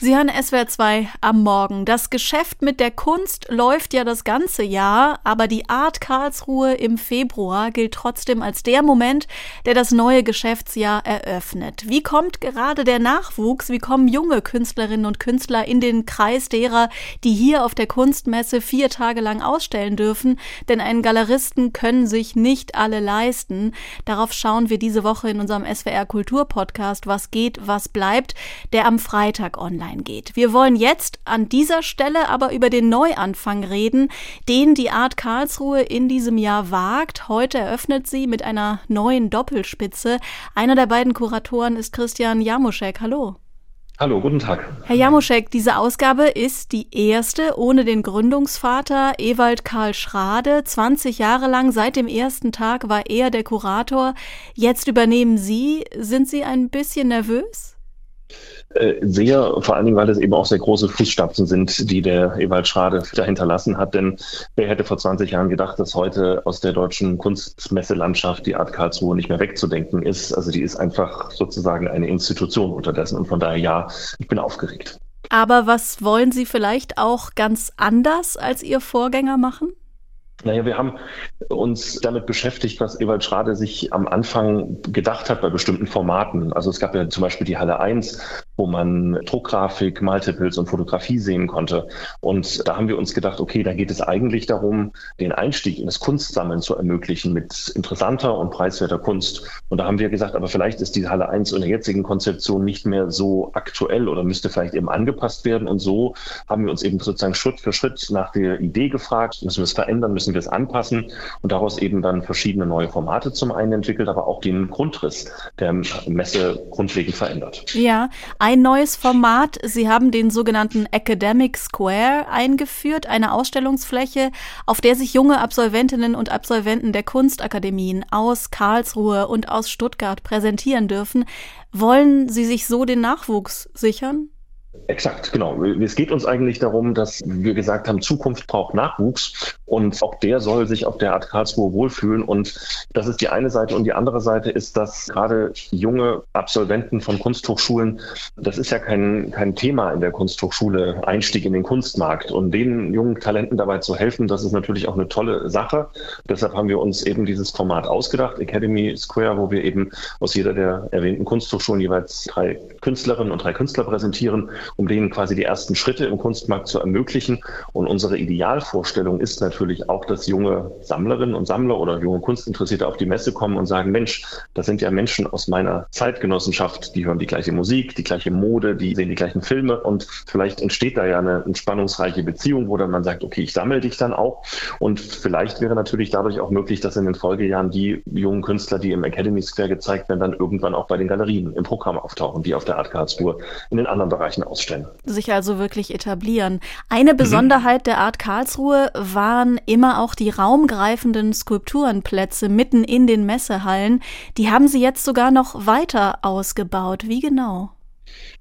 Sie hören SWR 2 am Morgen. Das Geschäft mit der Kunst läuft ja das ganze Jahr, aber die Art Karlsruhe im Februar gilt trotzdem als der Moment, der das neue Geschäftsjahr eröffnet. Wie kommt gerade der Nachwuchs, wie kommen junge Künstlerinnen und Künstler in den Kreis derer, die hier auf der Kunstmesse vier Tage lang ausstellen dürfen? Denn einen Galeristen können sich nicht alle leisten. Darauf schauen wir diese Woche in unserem SWR Kultur Podcast Was geht, was bleibt, der am Freitag online eingeht. Wir wollen jetzt an dieser Stelle aber über den Neuanfang reden, den die Art Karlsruhe in diesem Jahr wagt. Heute eröffnet sie mit einer neuen Doppelspitze. Einer der beiden Kuratoren ist Christian Jamuschek. Hallo. Hallo, guten Tag. Herr Jamuschek, diese Ausgabe ist die erste ohne den Gründungsvater Ewald Karl Schrade. 20 Jahre lang, seit dem ersten Tag war er der Kurator. Jetzt übernehmen Sie. Sind Sie ein bisschen nervös? Äh, sehr, vor allen Dingen, weil es eben auch sehr große Fußstapfen sind, die der Ewald Schrade dahinterlassen hat. Denn wer hätte vor 20 Jahren gedacht, dass heute aus der deutschen Kunstmesselandschaft die Art Karlsruhe nicht mehr wegzudenken ist? Also die ist einfach sozusagen eine Institution unterdessen. Und von daher ja, ich bin aufgeregt. Aber was wollen Sie vielleicht auch ganz anders als Ihr Vorgänger machen? Naja, wir haben uns damit beschäftigt, was Ewald Schrade sich am Anfang gedacht hat bei bestimmten Formaten. Also es gab ja zum Beispiel die Halle 1, wo man Druckgrafik, Multiples und Fotografie sehen konnte. Und da haben wir uns gedacht, okay, da geht es eigentlich darum, den Einstieg in das Kunstsammeln zu ermöglichen mit interessanter und preiswerter Kunst. Und da haben wir gesagt, aber vielleicht ist die Halle 1 in der jetzigen Konzeption nicht mehr so aktuell oder müsste vielleicht eben angepasst werden. Und so haben wir uns eben sozusagen Schritt für Schritt nach der Idee gefragt, müssen wir es verändern, müssen wir es anpassen und daraus eben dann verschiedene neue Formate zum einen entwickelt, aber auch den Grundriss der Messe grundlegend verändert. Ja, ein neues Format. Sie haben den sogenannten Academic Square eingeführt, eine Ausstellungsfläche, auf der sich junge Absolventinnen und Absolventen der Kunstakademien aus Karlsruhe und aus Stuttgart präsentieren dürfen. Wollen Sie sich so den Nachwuchs sichern? Exakt, genau. Es geht uns eigentlich darum, dass wir gesagt haben, Zukunft braucht Nachwuchs und auch der soll sich auf der Art Karlsruhe wohlfühlen. Und das ist die eine Seite. Und die andere Seite ist, dass gerade junge Absolventen von Kunsthochschulen, das ist ja kein, kein Thema in der Kunsthochschule, Einstieg in den Kunstmarkt. Und den jungen Talenten dabei zu helfen, das ist natürlich auch eine tolle Sache. Deshalb haben wir uns eben dieses Format ausgedacht, Academy Square, wo wir eben aus jeder der erwähnten Kunsthochschulen jeweils drei Künstlerinnen und drei Künstler präsentieren um denen quasi die ersten Schritte im Kunstmarkt zu ermöglichen. Und unsere Idealvorstellung ist natürlich auch, dass junge Sammlerinnen und Sammler oder junge Kunstinteressierte auf die Messe kommen und sagen, Mensch, das sind ja Menschen aus meiner Zeitgenossenschaft, die hören die gleiche Musik, die gleiche Mode, die sehen die gleichen Filme und vielleicht entsteht da ja eine entspannungsreiche Beziehung, wo dann man sagt, okay, ich sammle dich dann auch. Und vielleicht wäre natürlich dadurch auch möglich, dass in den Folgejahren die jungen Künstler, die im Academy Square gezeigt werden, dann irgendwann auch bei den Galerien im Programm auftauchen, die auf der Art Karlsruhe in den anderen Bereichen ausstellen. Sich also wirklich etablieren. Eine Besonderheit mhm. der Art Karlsruhe waren immer auch die raumgreifenden Skulpturenplätze mitten in den Messehallen. Die haben Sie jetzt sogar noch weiter ausgebaut. Wie genau?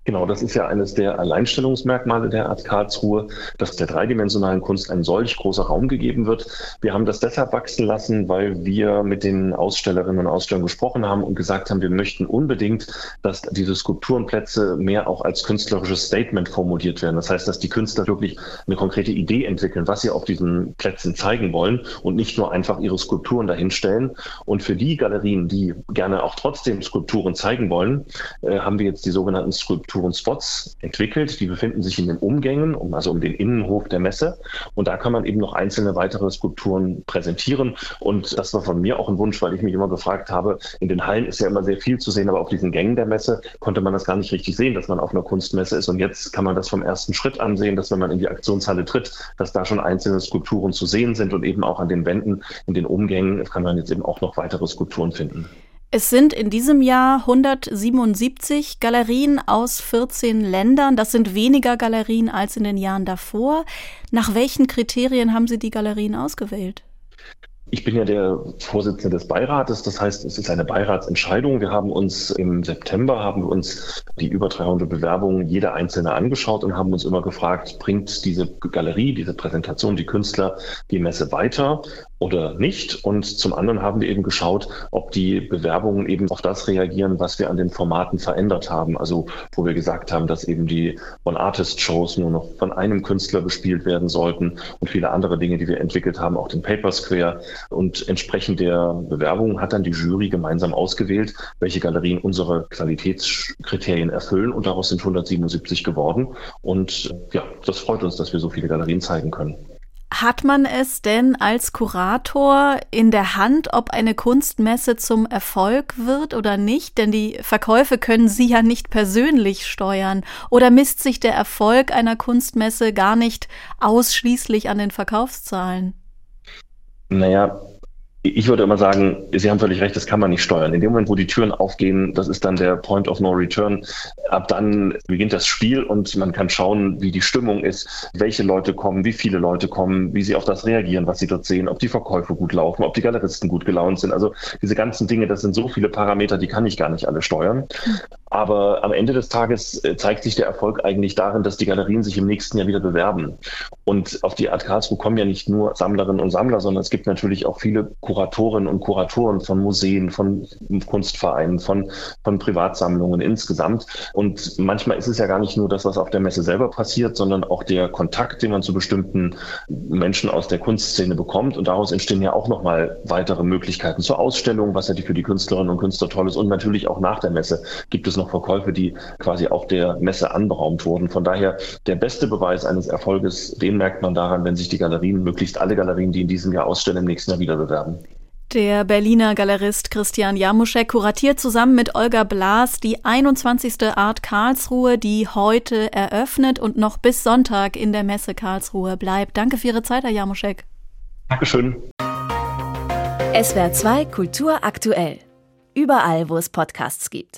Genau, das ist ja eines der Alleinstellungsmerkmale der Art Karlsruhe, dass der dreidimensionalen Kunst ein solch großer Raum gegeben wird. Wir haben das deshalb wachsen lassen, weil wir mit den Ausstellerinnen und Ausstellern gesprochen haben und gesagt haben, wir möchten unbedingt, dass diese Skulpturenplätze mehr auch als künstlerisches Statement formuliert werden. Das heißt, dass die Künstler wirklich eine konkrete Idee entwickeln, was sie auf diesen Plätzen zeigen wollen und nicht nur einfach ihre Skulpturen dahinstellen. Und für die Galerien, die gerne auch trotzdem Skulpturen zeigen wollen, äh, haben wir jetzt die sogenannten Skulpturen Spots entwickelt. Die befinden sich in den Umgängen, um, also um den Innenhof der Messe. Und da kann man eben noch einzelne weitere Skulpturen präsentieren. Und das war von mir auch ein Wunsch, weil ich mich immer gefragt habe, in den Hallen ist ja immer sehr viel zu sehen, aber auf diesen Gängen der Messe konnte man das gar nicht richtig sehen, dass man auf einer Kunstmesse ist. Und jetzt kann man das vom ersten Schritt ansehen, dass wenn man in die Aktionshalle tritt, dass da schon einzelne Skulpturen zu sehen sind und eben auch an den Wänden, in den Umgängen kann man jetzt eben auch noch weitere Skulpturen finden. Es sind in diesem Jahr 177 Galerien aus 14 Ländern. Das sind weniger Galerien als in den Jahren davor. Nach welchen Kriterien haben Sie die Galerien ausgewählt? Ich bin ja der Vorsitzende des Beirates, das heißt, es ist eine Beiratsentscheidung. Wir haben uns im September haben wir uns die über 300 Bewerbungen jeder einzelne angeschaut und haben uns immer gefragt, bringt diese Galerie, diese Präsentation, die Künstler die Messe weiter oder nicht. Und zum anderen haben wir eben geschaut, ob die Bewerbungen eben auf das reagieren, was wir an den Formaten verändert haben. Also wo wir gesagt haben, dass eben die One-Artist-Shows nur noch von einem Künstler bespielt werden sollten und viele andere Dinge, die wir entwickelt haben, auch den Paper Square. Und entsprechend der Bewerbungen hat dann die Jury gemeinsam ausgewählt, welche Galerien unsere Qualitätskriterien erfüllen. Und daraus sind 177 geworden. Und ja, das freut uns, dass wir so viele Galerien zeigen können. Hat man es denn als Kurator in der Hand, ob eine Kunstmesse zum Erfolg wird oder nicht? Denn die Verkäufe können Sie ja nicht persönlich steuern. Oder misst sich der Erfolg einer Kunstmesse gar nicht ausschließlich an den Verkaufszahlen? Naja, ich würde immer sagen, Sie haben völlig recht, das kann man nicht steuern. In dem Moment, wo die Türen aufgehen, das ist dann der Point of No Return. Ab dann beginnt das Spiel und man kann schauen, wie die Stimmung ist, welche Leute kommen, wie viele Leute kommen, wie sie auf das reagieren, was sie dort sehen, ob die Verkäufe gut laufen, ob die Galeristen gut gelaunt sind. Also diese ganzen Dinge, das sind so viele Parameter, die kann ich gar nicht alle steuern. Aber am Ende des Tages äh, zeigt sich der Erfolg eigentlich darin, dass die Galerien sich im nächsten Jahr wieder bewerben. Und auf die Art Karlsruhe kommen ja nicht nur Sammlerinnen und Sammler, sondern es gibt natürlich auch viele Kuratorinnen und Kuratoren von Museen, von Kunstvereinen, von, von Privatsammlungen insgesamt. Und manchmal ist es ja gar nicht nur das, was auf der Messe selber passiert, sondern auch der Kontakt, den man zu bestimmten Menschen aus der Kunstszene bekommt. Und daraus entstehen ja auch nochmal weitere Möglichkeiten zur Ausstellung, was ja für die Künstlerinnen und Künstler toll ist. Und natürlich auch nach der Messe gibt es noch Verkäufe, die quasi auch der Messe anberaumt wurden. Von daher der beste Beweis eines Erfolges, den merkt man daran, wenn sich die Galerien, möglichst alle Galerien, die in diesem Jahr ausstellen, im nächsten Jahr wieder bewerben. Der Berliner Galerist Christian Jamuschek kuratiert zusammen mit Olga Blas die 21. Art Karlsruhe, die heute eröffnet und noch bis Sonntag in der Messe Karlsruhe bleibt. Danke für Ihre Zeit, Herr Jamuschek. Dankeschön. SWR 2 Kultur aktuell. Überall, wo es Podcasts gibt.